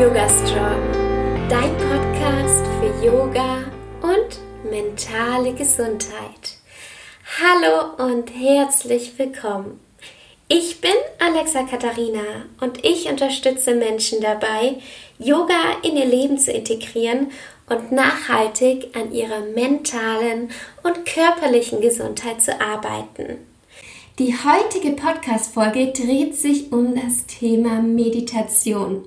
Yoga Strong, dein Podcast für Yoga und mentale Gesundheit. Hallo und herzlich willkommen. Ich bin Alexa Katharina und ich unterstütze Menschen dabei, Yoga in ihr Leben zu integrieren und nachhaltig an ihrer mentalen und körperlichen Gesundheit zu arbeiten. Die heutige Podcast-Folge dreht sich um das Thema Meditation.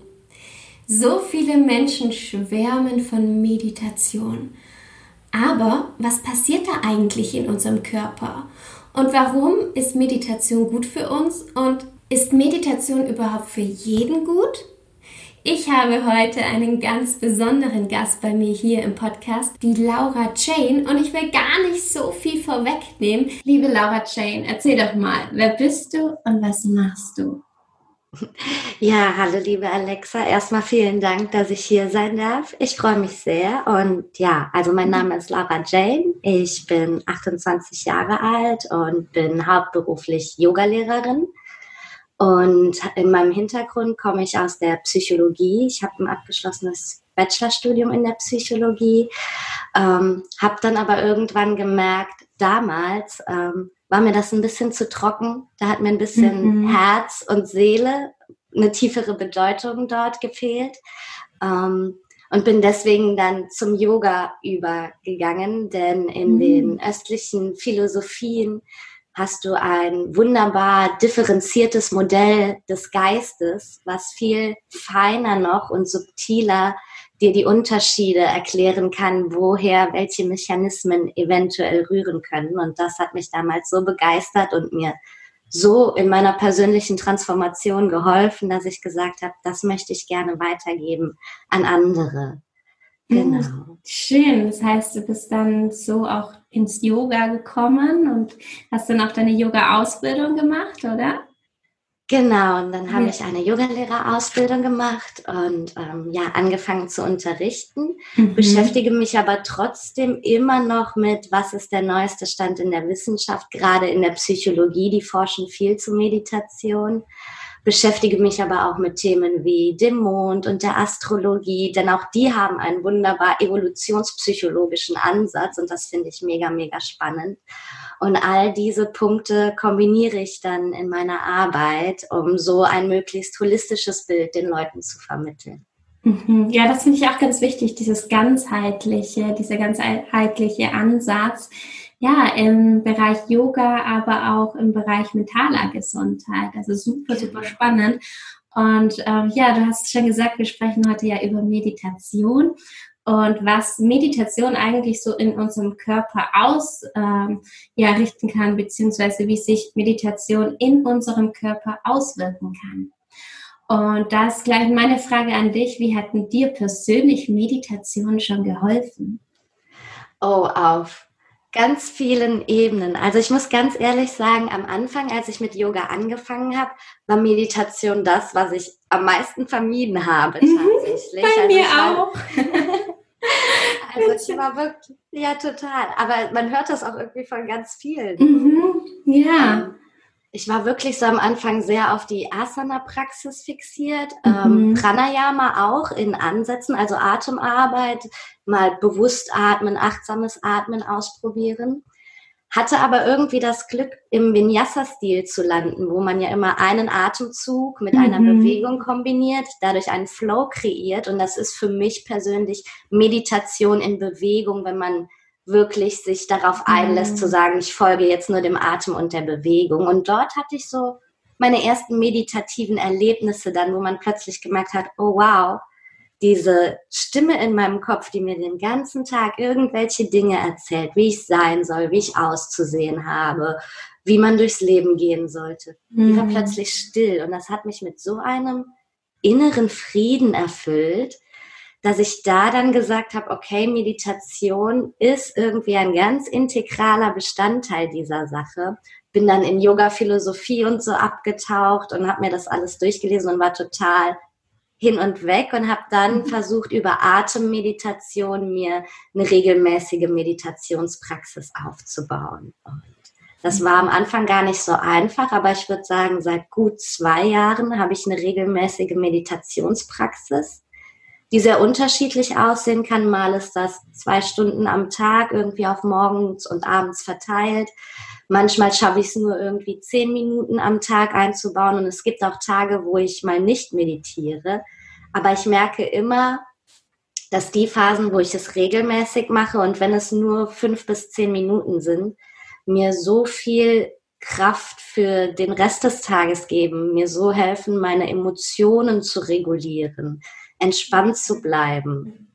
So viele Menschen schwärmen von Meditation. Aber was passiert da eigentlich in unserem Körper? Und warum ist Meditation gut für uns? Und ist Meditation überhaupt für jeden gut? Ich habe heute einen ganz besonderen Gast bei mir hier im Podcast, die Laura Jane. Und ich will gar nicht so viel vorwegnehmen. Liebe Laura Jane, erzähl doch mal, wer bist du und was machst du? Ja, hallo liebe Alexa. Erstmal vielen Dank, dass ich hier sein darf. Ich freue mich sehr. Und ja, also mein Name ist Laura Jane. Ich bin 28 Jahre alt und bin hauptberuflich Yogalehrerin. Und in meinem Hintergrund komme ich aus der Psychologie. Ich habe ein abgeschlossenes Bachelorstudium in der Psychologie, ähm, habe dann aber irgendwann gemerkt, damals, ähm, war mir das ein bisschen zu trocken. Da hat mir ein bisschen mhm. Herz und Seele, eine tiefere Bedeutung dort gefehlt. Ähm, und bin deswegen dann zum Yoga übergegangen, denn in mhm. den östlichen Philosophien hast du ein wunderbar differenziertes Modell des Geistes, was viel feiner noch und subtiler dir die Unterschiede erklären kann, woher welche Mechanismen eventuell rühren können. Und das hat mich damals so begeistert und mir so in meiner persönlichen Transformation geholfen, dass ich gesagt habe, das möchte ich gerne weitergeben an andere. Genau. Schön. Das heißt, du bist dann so auch ins Yoga gekommen und hast dann auch deine Yoga-Ausbildung gemacht, oder? Genau, und dann habe ja. ich eine Yogalehrerausbildung gemacht und ähm, ja, angefangen zu unterrichten, mhm. beschäftige mich aber trotzdem immer noch mit, was ist der neueste Stand in der Wissenschaft, gerade in der Psychologie, die forschen viel zu Meditation beschäftige mich aber auch mit Themen wie dem Mond und der Astrologie, denn auch die haben einen wunderbar evolutionspsychologischen Ansatz und das finde ich mega, mega spannend. Und all diese Punkte kombiniere ich dann in meiner Arbeit, um so ein möglichst holistisches Bild den Leuten zu vermitteln. Mhm. Ja, das finde ich auch ganz wichtig, dieses ganzheitliche, dieser ganzheitliche Ansatz ja, im Bereich Yoga, aber auch im Bereich mentaler Gesundheit. Also super, super spannend. Und ähm, ja, du hast schon gesagt, wir sprechen heute ja über Meditation und was Meditation eigentlich so in unserem Körper aus ähm, ja, richten kann, beziehungsweise wie sich Meditation in unserem Körper auswirken kann. Und da ist gleich meine Frage an dich, wie hat dir persönlich Meditation schon geholfen? Oh, auf ganz vielen Ebenen. Also ich muss ganz ehrlich sagen, am Anfang, als ich mit Yoga angefangen habe, war Meditation das, was ich am meisten vermieden habe mhm, tatsächlich. Bei also mir auch. also ich war wirklich, ja total. Aber man hört das auch irgendwie von ganz vielen. Mhm, ja. Ich war wirklich so am Anfang sehr auf die Asana-Praxis fixiert, ähm, mhm. ähm, Pranayama auch in Ansätzen, also Atemarbeit, mal bewusst atmen, achtsames Atmen ausprobieren. Hatte aber irgendwie das Glück, im Vinyasa-Stil zu landen, wo man ja immer einen Atemzug mit mhm. einer Bewegung kombiniert, dadurch einen Flow kreiert. Und das ist für mich persönlich Meditation in Bewegung, wenn man wirklich sich darauf einlässt, mhm. zu sagen, ich folge jetzt nur dem Atem und der Bewegung. Und dort hatte ich so meine ersten meditativen Erlebnisse dann, wo man plötzlich gemerkt hat, oh wow, diese Stimme in meinem Kopf, die mir den ganzen Tag irgendwelche Dinge erzählt, wie ich sein soll, wie ich auszusehen habe, wie man durchs Leben gehen sollte, mhm. die war mhm. plötzlich still. Und das hat mich mit so einem inneren Frieden erfüllt, dass ich da dann gesagt habe, okay, Meditation ist irgendwie ein ganz integraler Bestandteil dieser Sache. Bin dann in Yoga-Philosophie und so abgetaucht und habe mir das alles durchgelesen und war total hin und weg und habe dann mhm. versucht, über Atemmeditation mir eine regelmäßige Meditationspraxis aufzubauen. Und das war am Anfang gar nicht so einfach, aber ich würde sagen, seit gut zwei Jahren habe ich eine regelmäßige Meditationspraxis die sehr unterschiedlich aussehen kann. Mal ist das zwei Stunden am Tag irgendwie auf morgens und abends verteilt. Manchmal schaffe ich es nur irgendwie zehn Minuten am Tag einzubauen und es gibt auch Tage, wo ich mal nicht meditiere. Aber ich merke immer, dass die Phasen, wo ich es regelmäßig mache und wenn es nur fünf bis zehn Minuten sind, mir so viel Kraft für den Rest des Tages geben, mir so helfen, meine Emotionen zu regulieren, entspannt zu bleiben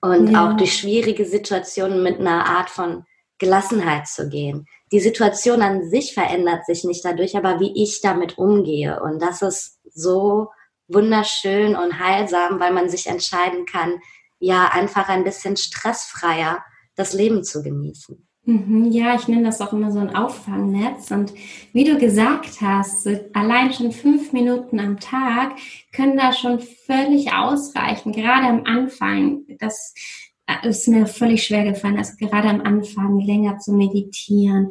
und ja. auch durch schwierige Situationen mit einer Art von Gelassenheit zu gehen. Die Situation an sich verändert sich nicht dadurch, aber wie ich damit umgehe. Und das ist so wunderschön und heilsam, weil man sich entscheiden kann, ja, einfach ein bisschen stressfreier das Leben zu genießen. Mhm, ja, ich nenne das auch immer so ein Auffangnetz. Und wie du gesagt hast, allein schon fünf Minuten am Tag können da schon völlig ausreichen. Gerade am Anfang, das ist mir völlig schwer gefallen, also gerade am Anfang länger zu meditieren.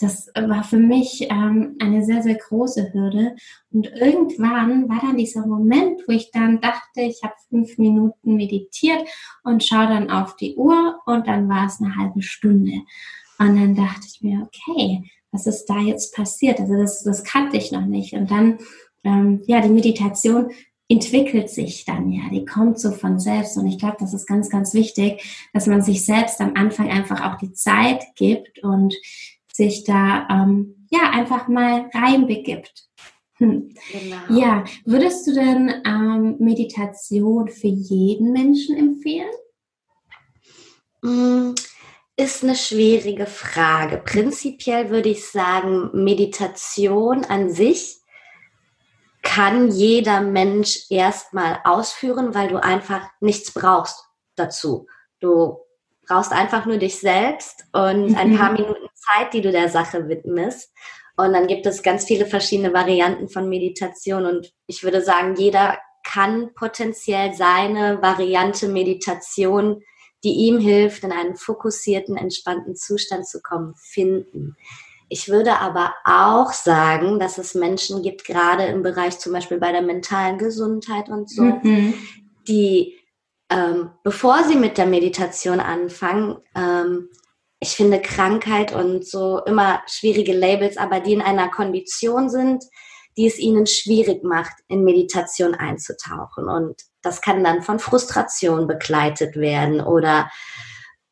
Das war für mich ähm, eine sehr, sehr große Hürde. Und irgendwann war dann dieser Moment, wo ich dann dachte, ich habe fünf Minuten meditiert und schaue dann auf die Uhr und dann war es eine halbe Stunde. Und dann dachte ich mir, okay, was ist da jetzt passiert? Also das, das kannte ich noch nicht. Und dann, ähm, ja, die Meditation entwickelt sich dann ja, die kommt so von selbst. Und ich glaube, das ist ganz, ganz wichtig, dass man sich selbst am Anfang einfach auch die Zeit gibt und sich da ähm, ja einfach mal reinbegibt. Hm. Genau. Ja, würdest du denn ähm, Meditation für jeden Menschen empfehlen? Mm, ist eine schwierige Frage. Prinzipiell würde ich sagen, Meditation an sich kann jeder Mensch erstmal ausführen, weil du einfach nichts brauchst dazu. Du brauchst einfach nur dich selbst und mhm. ein paar Minuten Zeit, die du der Sache widmest. Und dann gibt es ganz viele verschiedene Varianten von Meditation. Und ich würde sagen, jeder kann potenziell seine Variante Meditation, die ihm hilft, in einen fokussierten, entspannten Zustand zu kommen, finden. Ich würde aber auch sagen, dass es Menschen gibt, gerade im Bereich zum Beispiel bei der mentalen Gesundheit und so, mhm. die ähm, bevor sie mit der Meditation anfangen, ähm, ich finde Krankheit und so immer schwierige Labels, aber die in einer Kondition sind, die es ihnen schwierig macht, in Meditation einzutauchen. Und das kann dann von Frustration begleitet werden oder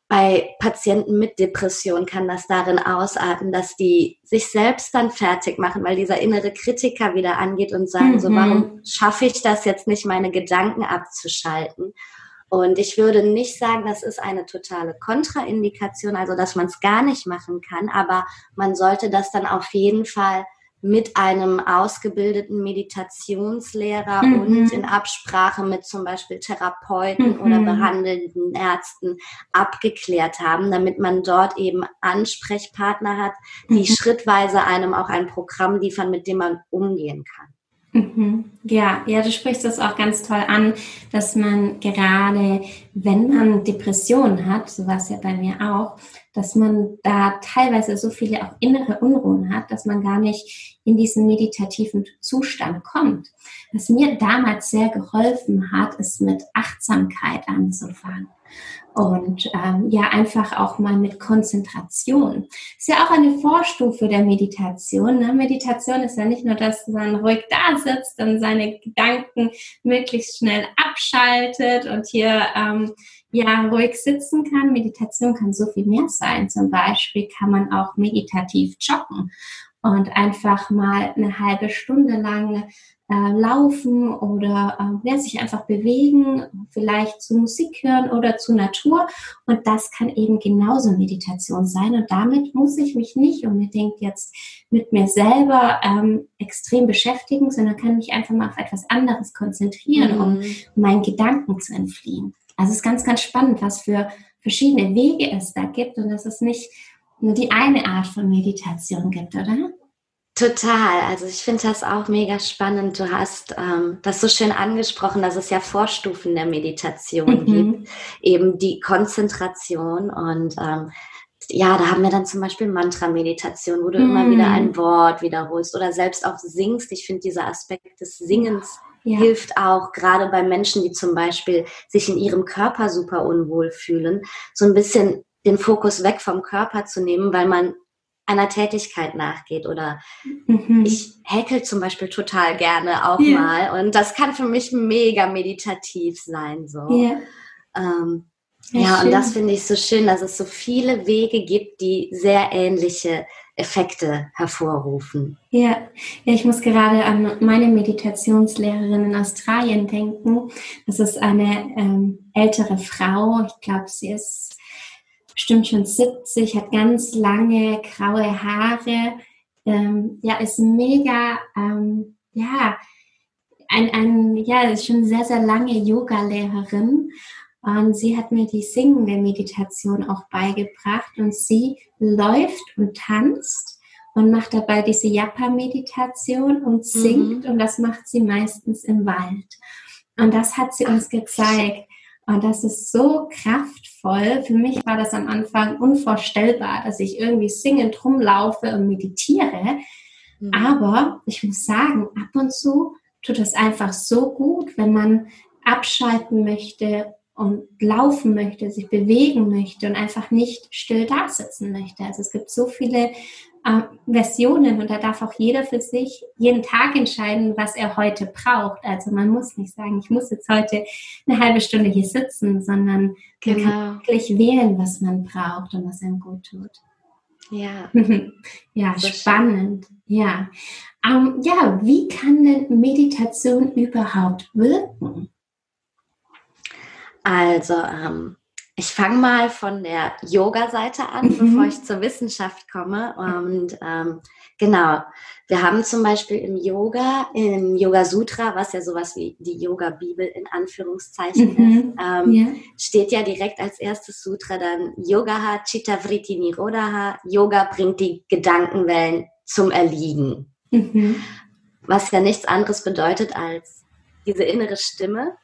bei Patienten mit Depression kann das darin ausarten, dass die sich selbst dann fertig machen, weil dieser innere Kritiker wieder angeht und sagen, mhm. so warum schaffe ich das jetzt nicht, meine Gedanken abzuschalten? Und ich würde nicht sagen, das ist eine totale Kontraindikation, also dass man es gar nicht machen kann, aber man sollte das dann auf jeden Fall mit einem ausgebildeten Meditationslehrer mhm. und in Absprache mit zum Beispiel Therapeuten mhm. oder behandelnden Ärzten abgeklärt haben, damit man dort eben Ansprechpartner hat, die mhm. schrittweise einem auch ein Programm liefern, mit dem man umgehen kann. Mhm. Ja, ja, du sprichst das auch ganz toll an, dass man gerade, wenn man Depressionen hat, so war es ja bei mir auch, dass man da teilweise so viele auch innere Unruhen hat, dass man gar nicht in diesen meditativen Zustand kommt. Was mir damals sehr geholfen hat, ist mit Achtsamkeit anzufangen und ähm, ja einfach auch mal mit Konzentration. Ist ja auch eine Vorstufe der Meditation. Ne? Meditation ist ja nicht nur, dass man ruhig da sitzt und seine Gedanken möglichst schnell abschaltet und hier ähm, ja ruhig sitzen kann. Meditation kann so viel mehr sein. Zum Beispiel kann man auch meditativ joggen und einfach mal eine halbe Stunde lang äh, laufen oder äh, ja, sich einfach bewegen, vielleicht zu Musik hören oder zu Natur. Und das kann eben genauso Meditation sein. Und damit muss ich mich nicht unbedingt jetzt mit mir selber ähm, extrem beschäftigen, sondern kann mich einfach mal auf etwas anderes konzentrieren, mhm. um meinen Gedanken zu entfliehen. Also es ist ganz, ganz spannend, was für verschiedene Wege es da gibt und dass es nicht nur die eine Art von Meditation gibt, oder? Total. Also ich finde das auch mega spannend. Du hast ähm, das so schön angesprochen, dass es ja Vorstufen der Meditation mhm. gibt, eben die Konzentration und ähm, ja, da haben wir dann zum Beispiel Mantra-Meditation, wo du mm. immer wieder ein Wort wiederholst oder selbst auch singst. Ich finde dieser Aspekt des Singens ja. hilft auch gerade bei Menschen, die zum Beispiel sich in ihrem Körper super unwohl fühlen, so ein bisschen den Fokus weg vom Körper zu nehmen, weil man einer Tätigkeit nachgeht oder mhm. ich häkel zum Beispiel total gerne auch ja. mal und das kann für mich mega meditativ sein so. Ja, ähm, ja, ja und das finde ich so schön, dass es so viele Wege gibt, die sehr ähnliche Effekte hervorrufen. Ja, ja ich muss gerade an meine Meditationslehrerin in Australien denken. Das ist eine ähm, ältere Frau. Ich glaube, sie ist bestimmt schon 70, hat ganz lange graue Haare. Ähm, ja, ist mega, ähm, ja, ein, ein, ja, ist schon sehr, sehr lange Yoga-Lehrerin und sie hat mir die singende Meditation auch beigebracht und sie läuft und tanzt und macht dabei diese Japa-Meditation und singt mhm. und das macht sie meistens im Wald. Und das hat sie uns gezeigt. Und das ist so kraftvoll. Für mich war das am Anfang unvorstellbar, dass ich irgendwie singend rumlaufe und meditiere. Mhm. Aber ich muss sagen, ab und zu tut es einfach so gut, wenn man abschalten möchte und laufen möchte, sich bewegen möchte und einfach nicht still da sitzen möchte. Also es gibt so viele äh, Versionen und da darf auch jeder für sich jeden Tag entscheiden, was er heute braucht. Also man muss nicht sagen, ich muss jetzt heute eine halbe Stunde hier sitzen, sondern genau. man kann wirklich wählen, was man braucht und was einem gut tut. Ja, ja, so spannend. Schön. Ja, ähm, ja, wie kann denn Meditation überhaupt wirken? Also, ähm, ich fange mal von der Yoga-Seite an, mhm. bevor ich zur Wissenschaft komme. Und ähm, genau, wir haben zum Beispiel im Yoga, im Yoga Sutra, was ja sowas wie die Yoga-Bibel in Anführungszeichen mhm. ist, ähm, ja. steht ja direkt als erstes Sutra dann Yogaha Chitta Vritti Nirodha. Yoga bringt die Gedankenwellen zum Erliegen. Mhm. Was ja nichts anderes bedeutet als diese innere Stimme,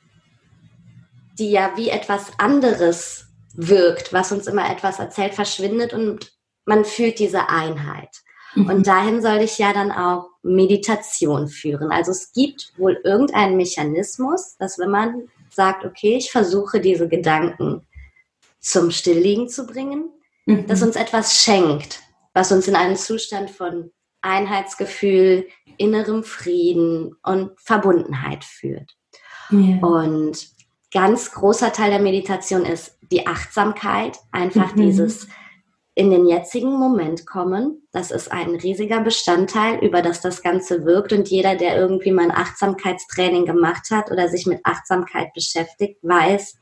die ja wie etwas anderes wirkt, was uns immer etwas erzählt, verschwindet und man fühlt diese Einheit. Mhm. Und dahin soll ich ja dann auch Meditation führen. Also es gibt wohl irgendeinen Mechanismus, dass wenn man sagt, okay, ich versuche diese Gedanken zum Stillliegen zu bringen, mhm. dass uns etwas schenkt, was uns in einen Zustand von Einheitsgefühl, innerem Frieden und Verbundenheit führt. Ja. Und ganz großer Teil der Meditation ist die Achtsamkeit, einfach mhm. dieses in den jetzigen Moment kommen. Das ist ein riesiger Bestandteil, über das das Ganze wirkt. Und jeder, der irgendwie mal ein Achtsamkeitstraining gemacht hat oder sich mit Achtsamkeit beschäftigt, weiß,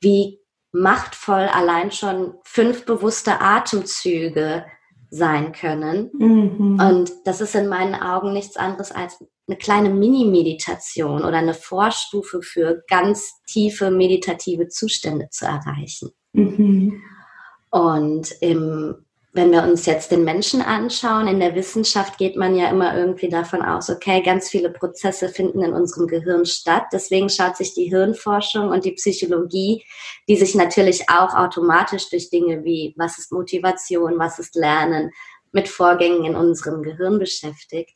wie machtvoll allein schon fünf bewusste Atemzüge sein können. Mhm. Und das ist in meinen Augen nichts anderes als eine kleine Mini-Meditation oder eine Vorstufe für ganz tiefe meditative Zustände zu erreichen. Mhm. Und im, wenn wir uns jetzt den Menschen anschauen, in der Wissenschaft geht man ja immer irgendwie davon aus, okay, ganz viele Prozesse finden in unserem Gehirn statt. Deswegen schaut sich die Hirnforschung und die Psychologie, die sich natürlich auch automatisch durch Dinge wie, was ist Motivation, was ist Lernen, mit Vorgängen in unserem Gehirn beschäftigt,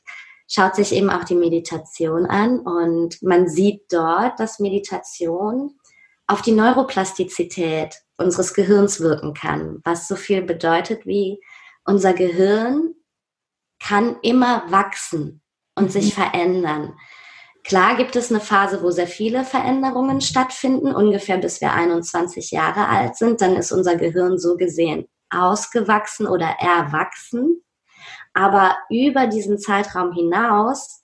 schaut sich eben auch die Meditation an und man sieht dort, dass Meditation auf die Neuroplastizität unseres Gehirns wirken kann, was so viel bedeutet wie unser Gehirn kann immer wachsen und mhm. sich verändern. Klar gibt es eine Phase, wo sehr viele Veränderungen stattfinden, ungefähr bis wir 21 Jahre alt sind. Dann ist unser Gehirn so gesehen ausgewachsen oder erwachsen. Aber über diesen Zeitraum hinaus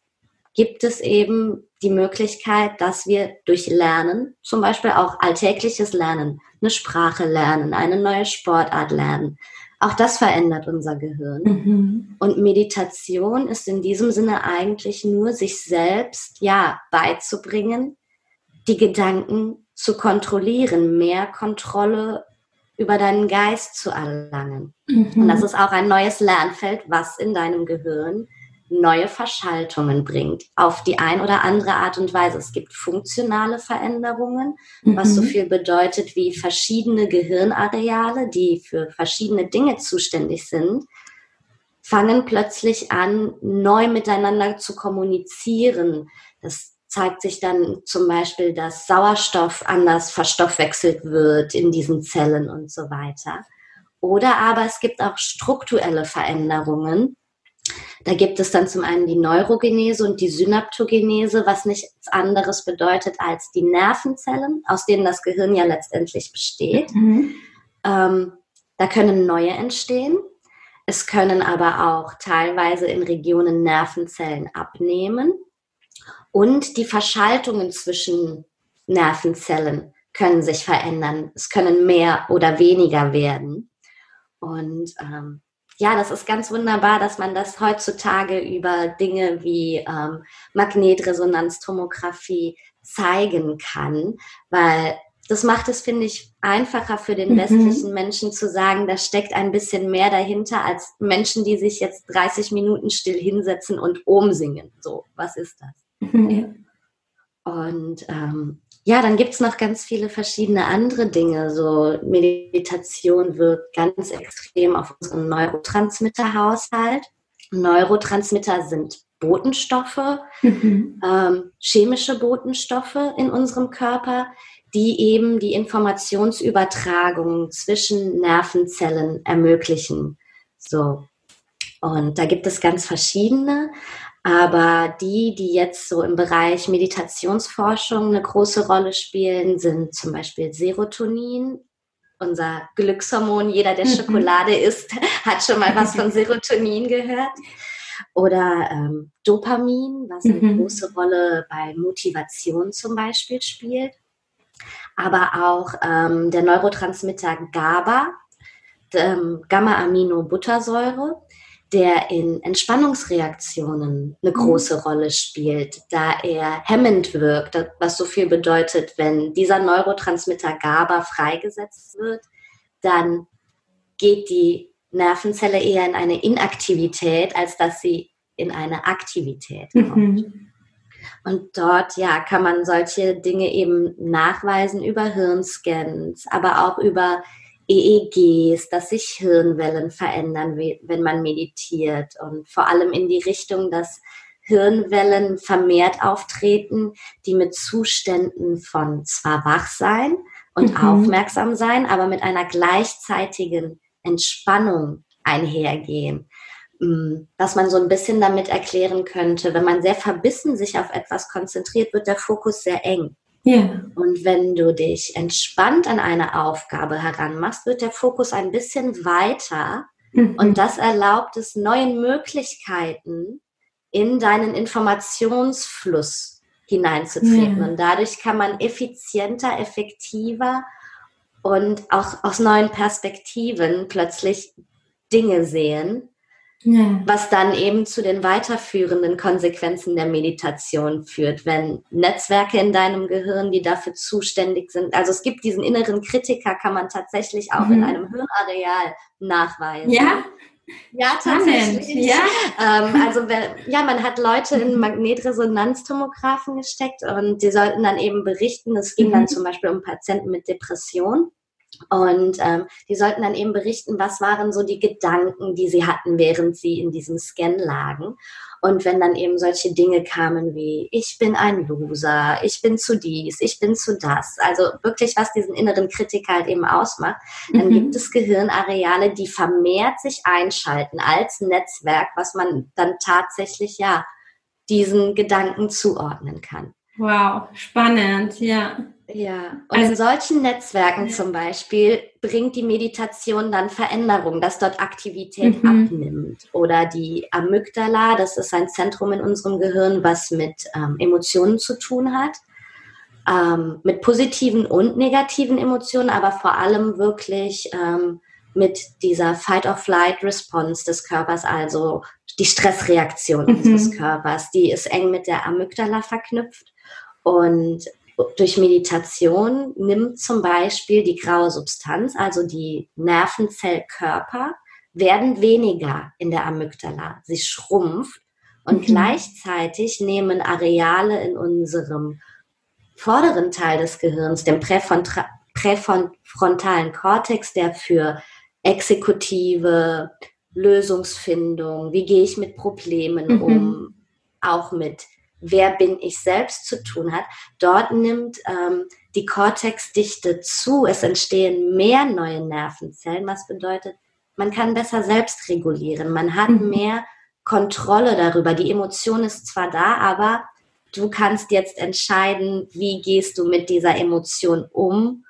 gibt es eben die Möglichkeit, dass wir durch Lernen, zum Beispiel auch alltägliches Lernen, eine Sprache lernen, eine neue Sportart lernen, auch das verändert unser Gehirn. Mhm. Und Meditation ist in diesem Sinne eigentlich nur sich selbst, ja, beizubringen, die Gedanken zu kontrollieren, mehr Kontrolle über deinen Geist zu erlangen. Mhm. Und das ist auch ein neues Lernfeld, was in deinem Gehirn neue Verschaltungen bringt, auf die ein oder andere Art und Weise. Es gibt funktionale Veränderungen, mhm. was so mhm. viel bedeutet wie verschiedene Gehirnareale, die für verschiedene Dinge zuständig sind, fangen plötzlich an, neu miteinander zu kommunizieren. Das zeigt sich dann zum Beispiel, dass Sauerstoff anders verstoffwechselt wird in diesen Zellen und so weiter. Oder aber es gibt auch strukturelle Veränderungen. Da gibt es dann zum einen die Neurogenese und die Synaptogenese, was nichts anderes bedeutet als die Nervenzellen, aus denen das Gehirn ja letztendlich besteht. Mhm. Ähm, da können neue entstehen. Es können aber auch teilweise in Regionen Nervenzellen abnehmen. Und die Verschaltungen zwischen Nervenzellen können sich verändern. Es können mehr oder weniger werden. Und ähm, ja, das ist ganz wunderbar, dass man das heutzutage über Dinge wie ähm, Magnetresonanztomographie zeigen kann, weil das macht es, finde ich, einfacher für den mhm. westlichen Menschen zu sagen, da steckt ein bisschen mehr dahinter als Menschen, die sich jetzt 30 Minuten still hinsetzen und Ohm singen. So, was ist das? Mhm. Und ähm, ja, dann gibt es noch ganz viele verschiedene andere Dinge. So Meditation wirkt ganz extrem auf unseren Neurotransmitterhaushalt. Neurotransmitter sind Botenstoffe, mhm. ähm, chemische Botenstoffe in unserem Körper, die eben die Informationsübertragung zwischen Nervenzellen ermöglichen. So. Und da gibt es ganz verschiedene. Aber die, die jetzt so im Bereich Meditationsforschung eine große Rolle spielen, sind zum Beispiel Serotonin, unser Glückshormon. Jeder, der mhm. Schokolade isst, hat schon mal was von Serotonin gehört. Oder ähm, Dopamin, was eine mhm. große Rolle bei Motivation zum Beispiel spielt. Aber auch ähm, der Neurotransmitter GABA, ähm, Gamma-Aminobuttersäure, der in Entspannungsreaktionen eine mhm. große Rolle spielt, da er hemmend wirkt, was so viel bedeutet, wenn dieser Neurotransmitter GABA freigesetzt wird, dann geht die Nervenzelle eher in eine Inaktivität, als dass sie in eine Aktivität kommt. Mhm. Und dort, ja, kann man solche Dinge eben nachweisen über Hirnscans, aber auch über EEGs, dass sich Hirnwellen verändern, wenn man meditiert und vor allem in die Richtung, dass Hirnwellen vermehrt auftreten, die mit Zuständen von zwar Wachsein und mhm. aufmerksam sein, aber mit einer gleichzeitigen Entspannung einhergehen. Mm, dass man so ein bisschen damit erklären könnte, wenn man sehr verbissen sich auf etwas konzentriert, wird der Fokus sehr eng. Yeah. Und wenn du dich entspannt an eine Aufgabe heranmachst, wird der Fokus ein bisschen weiter mhm. und das erlaubt es neuen Möglichkeiten in deinen Informationsfluss hineinzutreten. Yeah. Und dadurch kann man effizienter, effektiver und auch aus neuen Perspektiven plötzlich Dinge sehen, ja. Was dann eben zu den weiterführenden Konsequenzen der Meditation führt, wenn Netzwerke in deinem Gehirn, die dafür zuständig sind, also es gibt diesen inneren Kritiker, kann man tatsächlich auch mhm. in einem Hirnareal nachweisen. Ja. Ja, tatsächlich. Ja. Ähm, also ja, man hat Leute in Magnetresonanztomographen gesteckt und die sollten dann eben berichten. Es ging mhm. dann zum Beispiel um Patienten mit Depression. Und ähm, die sollten dann eben berichten, was waren so die Gedanken, die sie hatten, während sie in diesem Scan lagen. Und wenn dann eben solche Dinge kamen wie, ich bin ein Loser, ich bin zu dies, ich bin zu das, also wirklich, was diesen inneren Kritiker halt eben ausmacht, dann mhm. gibt es Gehirnareale, die vermehrt sich einschalten als Netzwerk, was man dann tatsächlich, ja, diesen Gedanken zuordnen kann. Wow, spannend, ja. Ja, und also, in solchen Netzwerken zum Beispiel bringt die Meditation dann Veränderung, dass dort Aktivität mhm. abnimmt. Oder die Amygdala, das ist ein Zentrum in unserem Gehirn, was mit ähm, Emotionen zu tun hat. Ähm, mit positiven und negativen Emotionen, aber vor allem wirklich ähm, mit dieser Fight-of-Flight-Response des Körpers, also die Stressreaktion mhm. unseres Körpers, die ist eng mit der Amygdala verknüpft. Und durch Meditation nimmt zum Beispiel die graue Substanz, also die Nervenzellkörper, werden weniger in der Amygdala. Sie schrumpft und mhm. gleichzeitig nehmen Areale in unserem vorderen Teil des Gehirns, dem präfrontalen Kortex, der für exekutive Lösungsfindung, wie gehe ich mit Problemen mhm. um, auch mit wer bin ich selbst zu tun hat, dort nimmt ähm, die Cortexdichte zu. Es entstehen mehr neue Nervenzellen, was bedeutet, man kann besser selbst regulieren. Man hat mhm. mehr Kontrolle darüber. Die Emotion ist zwar da, aber du kannst jetzt entscheiden, wie gehst du mit dieser Emotion um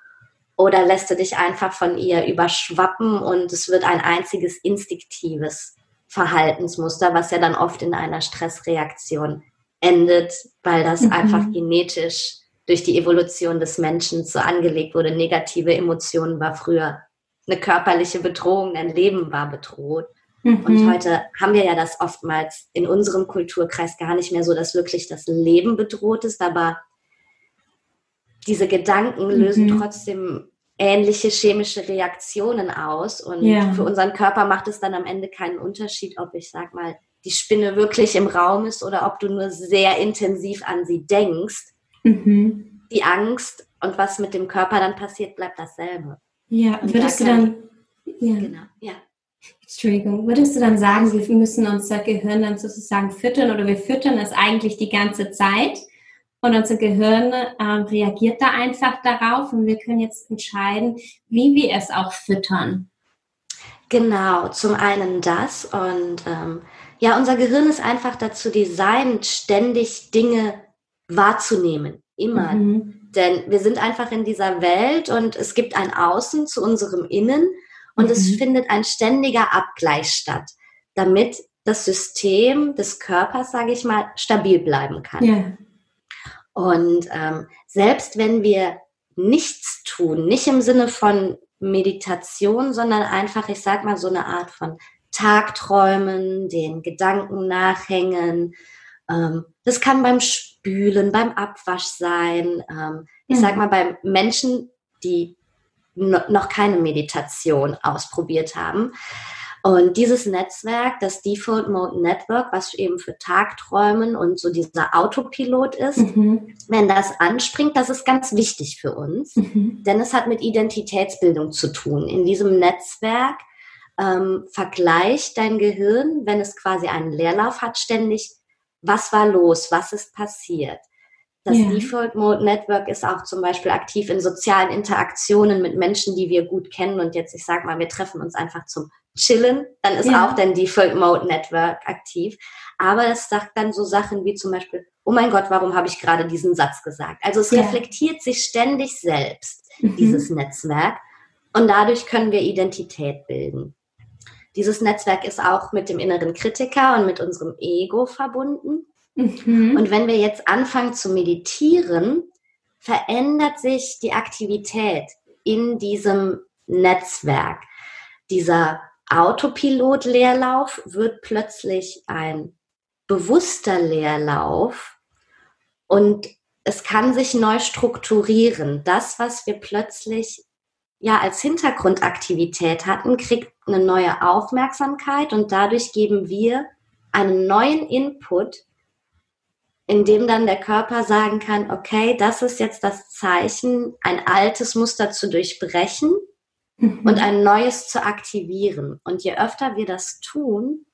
oder lässt du dich einfach von ihr überschwappen und es wird ein einziges instinktives Verhaltensmuster, was ja dann oft in einer Stressreaktion endet, weil das mhm. einfach genetisch durch die Evolution des Menschen so angelegt wurde. Negative Emotionen war früher eine körperliche Bedrohung, ein Leben war bedroht. Mhm. Und heute haben wir ja das oftmals in unserem Kulturkreis gar nicht mehr so, dass wirklich das Leben bedroht ist, aber diese Gedanken lösen mhm. trotzdem ähnliche chemische Reaktionen aus. Und ja. für unseren Körper macht es dann am Ende keinen Unterschied, ob ich sag mal, die Spinne wirklich im Raum ist oder ob du nur sehr intensiv an sie denkst. Mhm. Die Angst und was mit dem Körper dann passiert, bleibt dasselbe. Ja, und würdest da du dann. Ja. Genau, ja. Entschuldigung, würdest du dann sagen, wir müssen unser Gehirn dann sozusagen füttern oder wir füttern es eigentlich die ganze Zeit und unser Gehirn ähm, reagiert da einfach darauf und wir können jetzt entscheiden, wie wir es auch füttern. Genau, zum einen das und ähm, ja, unser Gehirn ist einfach dazu designt, ständig Dinge wahrzunehmen, immer. Mhm. Denn wir sind einfach in dieser Welt und es gibt ein Außen zu unserem Innen und mhm. es findet ein ständiger Abgleich statt, damit das System des Körpers, sage ich mal, stabil bleiben kann. Ja. Und ähm, selbst wenn wir nichts tun, nicht im Sinne von Meditation, sondern einfach, ich sag mal, so eine Art von Tagträumen, den Gedanken nachhängen. Ähm, das kann beim Spülen, beim Abwasch sein. Ähm, ich sag mhm. mal, bei Menschen, die noch keine Meditation ausprobiert haben. Und dieses Netzwerk, das Default Mode Network, was eben für Tagträumen und so dieser Autopilot ist, mhm. wenn das anspringt, das ist ganz wichtig für uns, mhm. denn es hat mit Identitätsbildung zu tun. In diesem Netzwerk ähm, vergleicht dein Gehirn, wenn es quasi einen Leerlauf hat, ständig, was war los, was ist passiert. Das ja. Default Mode Network ist auch zum Beispiel aktiv in sozialen Interaktionen mit Menschen, die wir gut kennen. Und jetzt, ich sag mal, wir treffen uns einfach zum Chillen, dann ist ja. auch dein Default Mode Network aktiv. Aber es sagt dann so Sachen wie zum Beispiel, oh mein Gott, warum habe ich gerade diesen Satz gesagt? Also es ja. reflektiert sich ständig selbst, mhm. dieses Netzwerk. Und dadurch können wir Identität bilden. Dieses Netzwerk ist auch mit dem inneren Kritiker und mit unserem Ego verbunden. Mhm. Und wenn wir jetzt anfangen zu meditieren, verändert sich die Aktivität in diesem Netzwerk. Dieser Autopilot-Leerlauf wird plötzlich ein bewusster Leerlauf und es kann sich neu strukturieren. Das, was wir plötzlich ja als Hintergrundaktivität hatten, kriegt eine neue Aufmerksamkeit und dadurch geben wir einen neuen Input, in dem dann der Körper sagen kann, okay, das ist jetzt das Zeichen, ein altes Muster zu durchbrechen mhm. und ein neues zu aktivieren. Und je öfter wir das tun,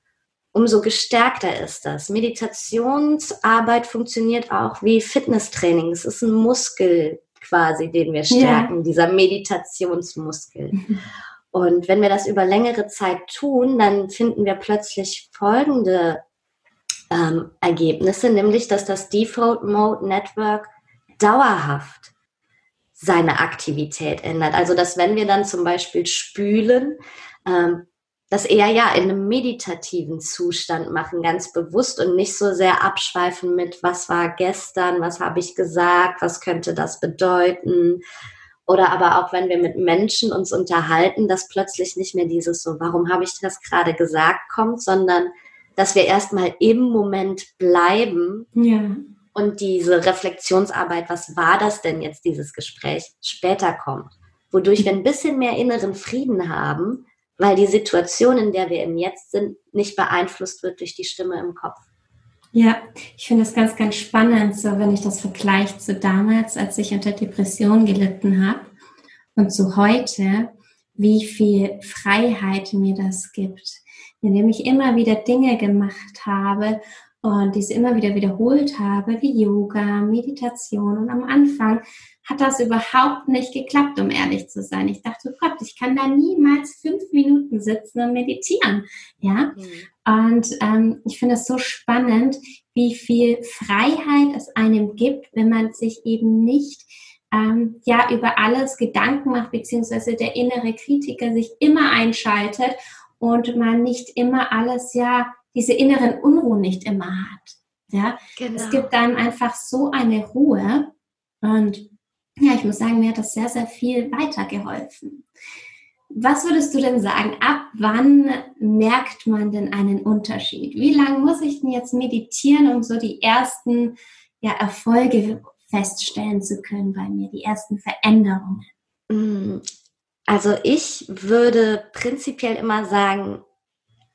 umso gestärkter ist das. Meditationsarbeit funktioniert auch wie Fitnesstraining. Es ist ein Muskel quasi, den wir stärken, ja. dieser Meditationsmuskel. Und wenn wir das über längere Zeit tun, dann finden wir plötzlich folgende ähm, Ergebnisse, nämlich dass das Default Mode Network dauerhaft seine Aktivität ändert. Also dass wenn wir dann zum Beispiel spülen, ähm, das eher ja in einem meditativen Zustand machen, ganz bewusst und nicht so sehr abschweifen mit, was war gestern, was habe ich gesagt, was könnte das bedeuten. Oder aber auch wenn wir mit Menschen uns unterhalten, dass plötzlich nicht mehr dieses so, warum habe ich das gerade gesagt kommt, sondern dass wir erstmal im Moment bleiben ja. und diese Reflexionsarbeit, was war das denn jetzt, dieses Gespräch, später kommt. Wodurch wir ein bisschen mehr inneren Frieden haben, weil die Situation, in der wir im Jetzt sind, nicht beeinflusst wird durch die Stimme im Kopf. Ja, ich finde das ganz, ganz spannend, so wenn ich das vergleiche zu damals, als ich unter Depression gelitten habe und zu heute, wie viel Freiheit mir das gibt indem ich immer wieder Dinge gemacht habe und diese immer wieder wiederholt habe, wie Yoga, Meditation. Und am Anfang hat das überhaupt nicht geklappt, um ehrlich zu sein. Ich dachte, Gott, ich kann da niemals fünf Minuten sitzen und meditieren. Ja. Mhm. Und ähm, ich finde es so spannend, wie viel Freiheit es einem gibt, wenn man sich eben nicht ähm, ja über alles Gedanken macht, beziehungsweise der innere Kritiker sich immer einschaltet und man nicht immer alles ja diese inneren Unruhen nicht immer hat. Ja, genau. es gibt dann einfach so eine Ruhe und ja, ich muss sagen, mir hat das sehr, sehr viel weitergeholfen. Was würdest du denn sagen, ab wann merkt man denn einen Unterschied? Wie lange muss ich denn jetzt meditieren, um so die ersten ja, Erfolge feststellen zu können bei mir, die ersten Veränderungen? Mm, also ich würde prinzipiell immer sagen,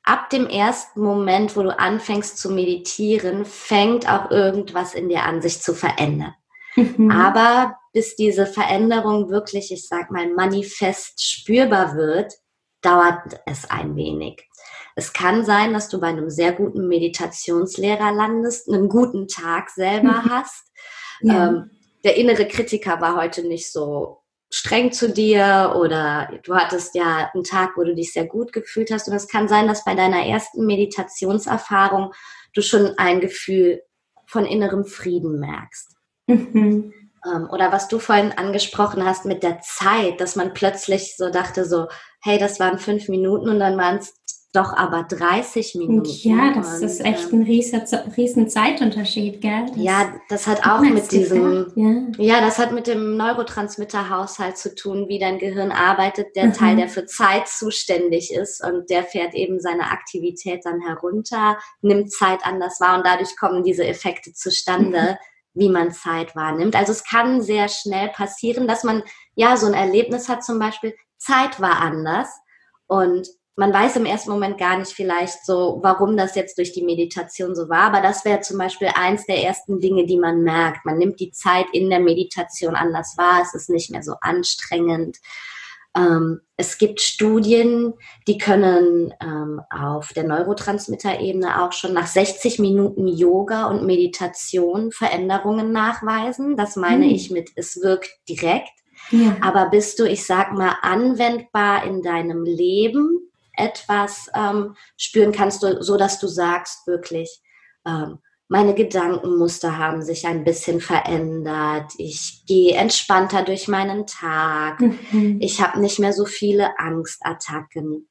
ab dem ersten Moment, wo du anfängst zu meditieren, fängt auch irgendwas in dir an, sich zu verändern. Mhm. Aber bis diese Veränderung wirklich, ich sag mal, manifest spürbar wird, dauert es ein wenig. Es kann sein, dass du bei einem sehr guten Meditationslehrer landest, einen guten Tag selber mhm. hast. Ja. Ähm, der innere Kritiker war heute nicht so streng zu dir oder du hattest ja einen Tag, wo du dich sehr gut gefühlt hast. Und es kann sein, dass bei deiner ersten Meditationserfahrung du schon ein Gefühl von innerem Frieden merkst. Mhm. Ähm, oder was du vorhin angesprochen hast mit der Zeit, dass man plötzlich so dachte, so, hey, das waren fünf Minuten und dann waren es doch aber 30 Minuten. Ja, das und, ist echt ein riesen, riesen Zeitunterschied, gell? Das ja, das hat auch mit diesem, ja. ja. das hat mit dem Neurotransmitterhaushalt zu tun, wie dein Gehirn arbeitet, der mhm. Teil, der für Zeit zuständig ist und der fährt eben seine Aktivität dann herunter, nimmt Zeit anders wahr und dadurch kommen diese Effekte zustande. Mhm wie man Zeit wahrnimmt. Also es kann sehr schnell passieren, dass man ja so ein Erlebnis hat, zum Beispiel Zeit war anders und man weiß im ersten Moment gar nicht vielleicht so, warum das jetzt durch die Meditation so war, aber das wäre zum Beispiel eins der ersten Dinge, die man merkt. Man nimmt die Zeit in der Meditation anders wahr, es ist nicht mehr so anstrengend. Ähm, es gibt Studien, die können ähm, auf der Neurotransmitterebene auch schon nach 60 Minuten Yoga und Meditation Veränderungen nachweisen. Das meine mhm. ich mit, es wirkt direkt. Ja. Aber bist du, ich sag mal, anwendbar in deinem Leben etwas ähm, spüren kannst, du, so dass du sagst wirklich, ähm, meine Gedankenmuster haben sich ein bisschen verändert. Ich gehe entspannter durch meinen Tag. Mhm. Ich habe nicht mehr so viele Angstattacken.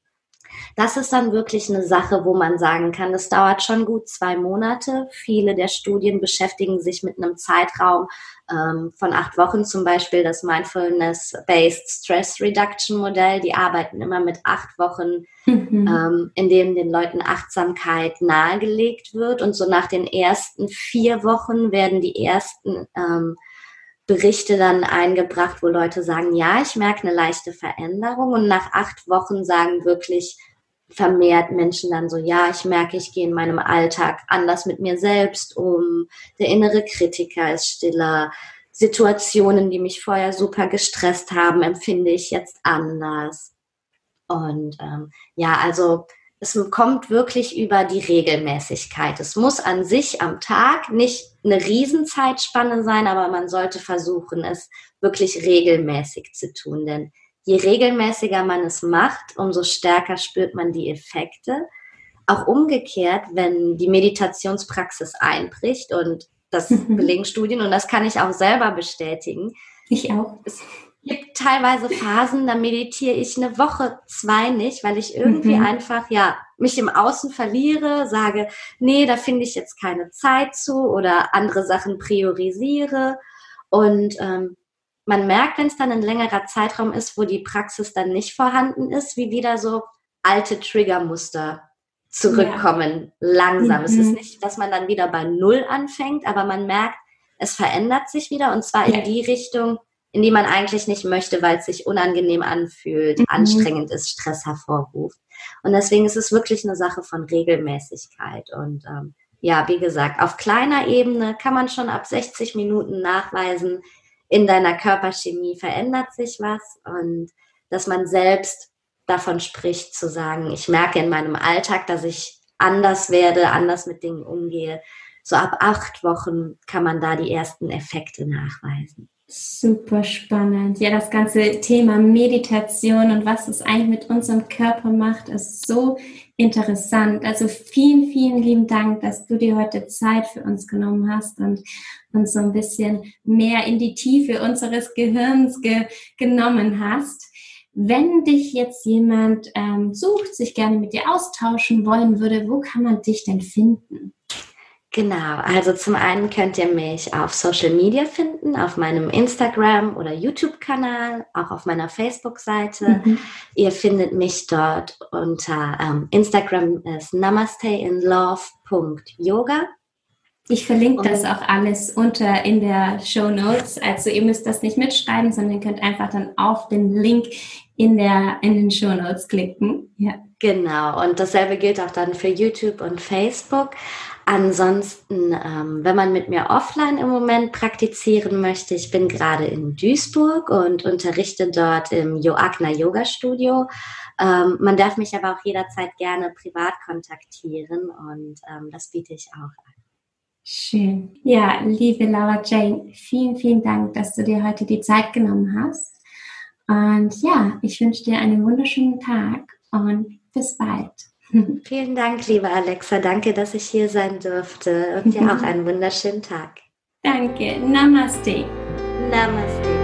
Das ist dann wirklich eine Sache, wo man sagen kann, das dauert schon gut zwei Monate. Viele der Studien beschäftigen sich mit einem Zeitraum ähm, von acht Wochen, zum Beispiel das Mindfulness-Based Stress Reduction Modell. Die arbeiten immer mit acht Wochen, mhm. ähm, in denen den Leuten Achtsamkeit nahegelegt wird. Und so nach den ersten vier Wochen werden die ersten ähm, Berichte dann eingebracht, wo Leute sagen, ja, ich merke eine leichte Veränderung. Und nach acht Wochen sagen wirklich vermehrt Menschen dann so, ja, ich merke, ich gehe in meinem Alltag anders mit mir selbst um, der innere Kritiker ist stiller, Situationen, die mich vorher super gestresst haben, empfinde ich jetzt anders. Und ähm, ja, also es kommt wirklich über die Regelmäßigkeit. Es muss an sich am Tag nicht eine Riesenzeitspanne sein, aber man sollte versuchen, es wirklich regelmäßig zu tun. Denn je regelmäßiger man es macht, umso stärker spürt man die Effekte. Auch umgekehrt, wenn die Meditationspraxis einbricht und das mhm. belegen Studien und das kann ich auch selber bestätigen. Ich auch. Es gibt teilweise Phasen, da meditiere ich eine Woche, zwei nicht, weil ich irgendwie mhm. einfach, ja, mich im Außen verliere, sage, nee, da finde ich jetzt keine Zeit zu oder andere Sachen priorisiere. Und ähm, man merkt, wenn es dann ein längerer Zeitraum ist, wo die Praxis dann nicht vorhanden ist, wie wieder so alte Triggermuster zurückkommen, ja. langsam. Mhm. Es ist mhm. nicht, dass man dann wieder bei Null anfängt, aber man merkt, es verändert sich wieder und zwar ja. in die Richtung, in die man eigentlich nicht möchte, weil es sich unangenehm anfühlt, mhm. anstrengend ist, Stress hervorruft. Und deswegen ist es wirklich eine Sache von Regelmäßigkeit. Und ähm, ja, wie gesagt, auf kleiner Ebene kann man schon ab 60 Minuten nachweisen, in deiner Körperchemie verändert sich was und dass man selbst davon spricht, zu sagen, ich merke in meinem Alltag, dass ich anders werde, anders mit Dingen umgehe. So ab acht Wochen kann man da die ersten Effekte nachweisen. Super spannend. Ja, das ganze Thema Meditation und was es eigentlich mit unserem Körper macht, ist so interessant. Also vielen, vielen lieben Dank, dass du dir heute Zeit für uns genommen hast und uns so ein bisschen mehr in die Tiefe unseres Gehirns ge genommen hast. Wenn dich jetzt jemand ähm, sucht, sich gerne mit dir austauschen wollen würde, wo kann man dich denn finden? Genau, also zum einen könnt ihr mich auf Social Media finden, auf meinem Instagram oder YouTube-Kanal, auch auf meiner Facebook-Seite. Mhm. Ihr findet mich dort unter ähm, Instagram ist namasteinlove.yoga. Ich verlinke das auch alles unter in der Show Notes. Also ihr müsst das nicht mitschreiben, sondern ihr könnt einfach dann auf den Link in der in den Show Notes klicken. Ja. Genau. Und dasselbe gilt auch dann für YouTube und Facebook. Ansonsten, ähm, wenn man mit mir offline im Moment praktizieren möchte, ich bin gerade in Duisburg und unterrichte dort im Yoagna Yoga Studio. Ähm, man darf mich aber auch jederzeit gerne privat kontaktieren und ähm, das biete ich auch an. Schön. Ja, liebe Laura Jane, vielen, vielen Dank, dass du dir heute die Zeit genommen hast. Und ja, ich wünsche dir einen wunderschönen Tag und bis bald. Vielen Dank, liebe Alexa. Danke, dass ich hier sein durfte und dir auch einen wunderschönen Tag. Danke. Namaste. Namaste.